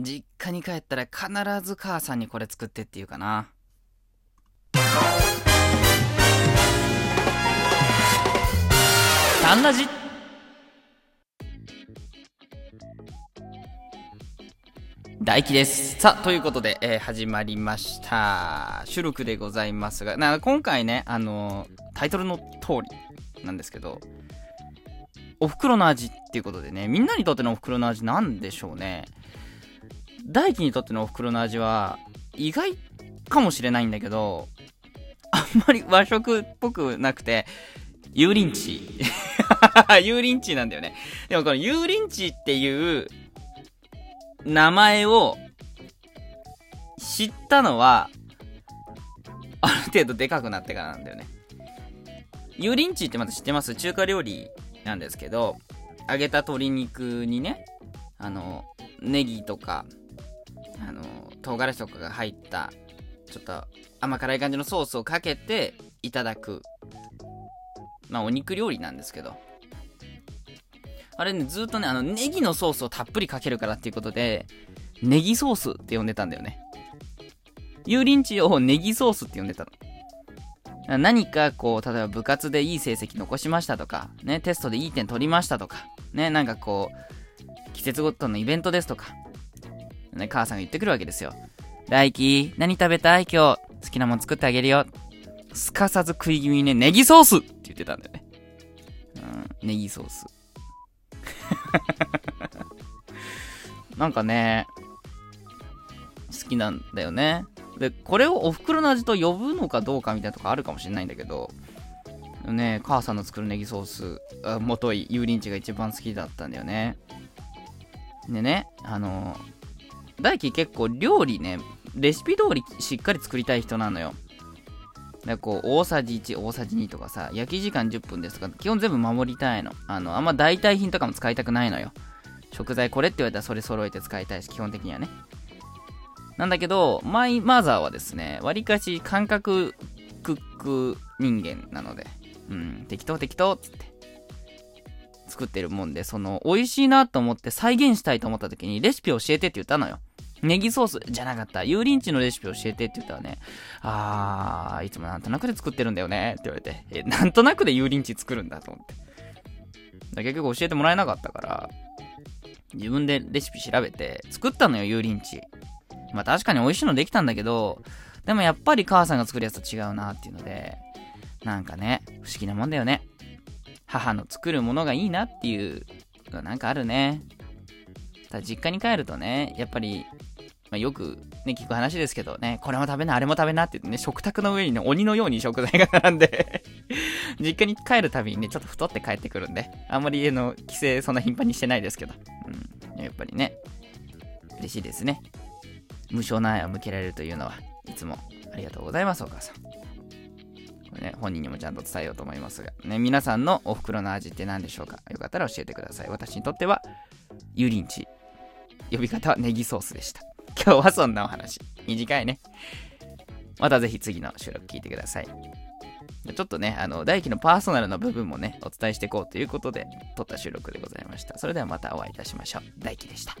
実家に帰ったら必ず母さんにこれ作ってって言うかな。タンラジ大輝です。さあ、ということで、えー始まりました。収録でございますが、な今回ね、あのータイトルの通りなんですけど、お袋の味っていうことでね、みんなにとってのお袋の味なんでしょうね。大輝にとってのお袋の味は、意外かもしれないんだけど、あんまり和食っぽくなくて、油淋鶏。油淋鶏なんだよね。でもこの油淋鶏っていう名前を知ったのは、ある程度でかくなってからなんだよね。油淋鶏ってまた知ってます？中華料理なんですけど、揚げた鶏肉にね、あの、ネギとか、あの、唐辛子とかが入った、ちょっと甘辛い感じのソースをかけていただく、まあお肉料理なんですけど、あれね、ずっとね、あの、ネギのソースをたっぷりかけるからっていうことで、ネギソースって呼んでたんだよね。油淋鶏をネギソースって呼んでたの。何かこう、例えば部活でいい成績残しましたとか、ね、テストでいい点取りましたとか、ね、なんかこう、季節ごとのイベントですとか、ね、母さんが言ってくるわけですよ。来季、何食べたい？今日。好きなもん作ってあげるよ。すかさず食い気味にね、ネギソースって言ってたんだよね。うん、ネギソース。なんかね、好きなんだよね。で、これをお袋の味と呼ぶのかどうかみたいなとこあるかもしれないんだけど、ね、母さんの作るネギソース、あもとい油淋鶏が一番好きだったんだよね。でね、あの、大輝結構料理ね、レシピ通りしっかり作りたい人なのよ。だこう、大さじ1、大さじ2とかさ、焼き時間10分ですとか、基本全部守りたいの。あの、あんま代替品とかも使いたくないのよ。食材これって言われたらそれ揃えて使いたいし、基本的にはね。なんだけど、マイマザーはですね、わりかし感覚クック人間なので、うん、適当適当っつって、作ってるもんで、その、美味しいなと思って再現したいと思った時に、レシピ教えてって言ったのよ。ネギソースじゃなかった。油淋鶏のレシピ教えてって言ったらね、あー、いつもなんとなくで作ってるんだよねって言われて、え、なんとなくで油淋鶏作るんだと思って。だから結局教えてもらえなかったから、自分でレシピ調べて作ったのよ、油淋鶏。まあ確かに美味しいのできたんだけど、でもやっぱり母さんが作るやつと違うなっていうので、なんかね、不思議なもんだよね。母の作るものがいいなっていうのなんかあるね。ただ実家に帰るとね、やっぱり、まあ、よくね、聞く話ですけどね、これも食べな、あれも食べなってってね、食卓の上にね、鬼のように食材が並んで 実家に帰るたびにね、ちょっと太って帰ってくるんで、あんまり家の帰省そんな頻繁にしてないですけど、うん、やっぱりね、嬉しいですね。無償な愛を向けられるというのは、いつもありがとうございます、お母さん。ね、本人にもちゃんと伝えようと思いますが、ね、皆さんのお袋の味って何でしょうか？よかったら教えてください。私にとっては、油淋鶏。呼び方はネギソースでした。今日はそんなお話。短いね。またぜひ次の収録聞いてください。ちょっとね、あの、大輝のパーソナルな部分もね、お伝えしていこうということで、撮った収録でございました。それではまたお会いいたしましょう。大輝でした。